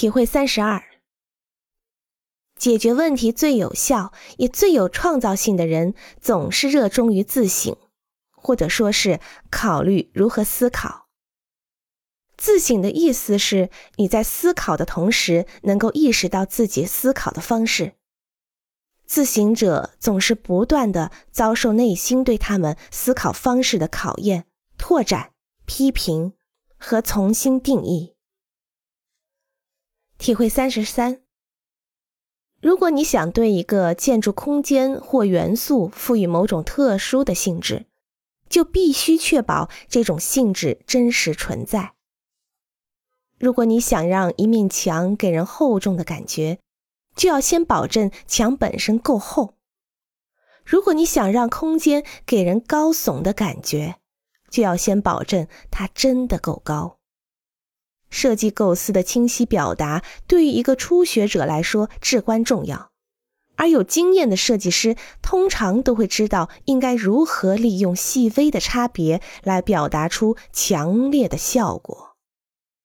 体会三十二，解决问题最有效也最有创造性的人，总是热衷于自省，或者说是考虑如何思考。自省的意思是你在思考的同时，能够意识到自己思考的方式。自省者总是不断的遭受内心对他们思考方式的考验、拓展、批评和重新定义。体会三十三：如果你想对一个建筑空间或元素赋予某种特殊的性质，就必须确保这种性质真实存在。如果你想让一面墙给人厚重的感觉，就要先保证墙本身够厚；如果你想让空间给人高耸的感觉，就要先保证它真的够高。设计构思的清晰表达对于一个初学者来说至关重要，而有经验的设计师通常都会知道应该如何利用细微的差别来表达出强烈的效果。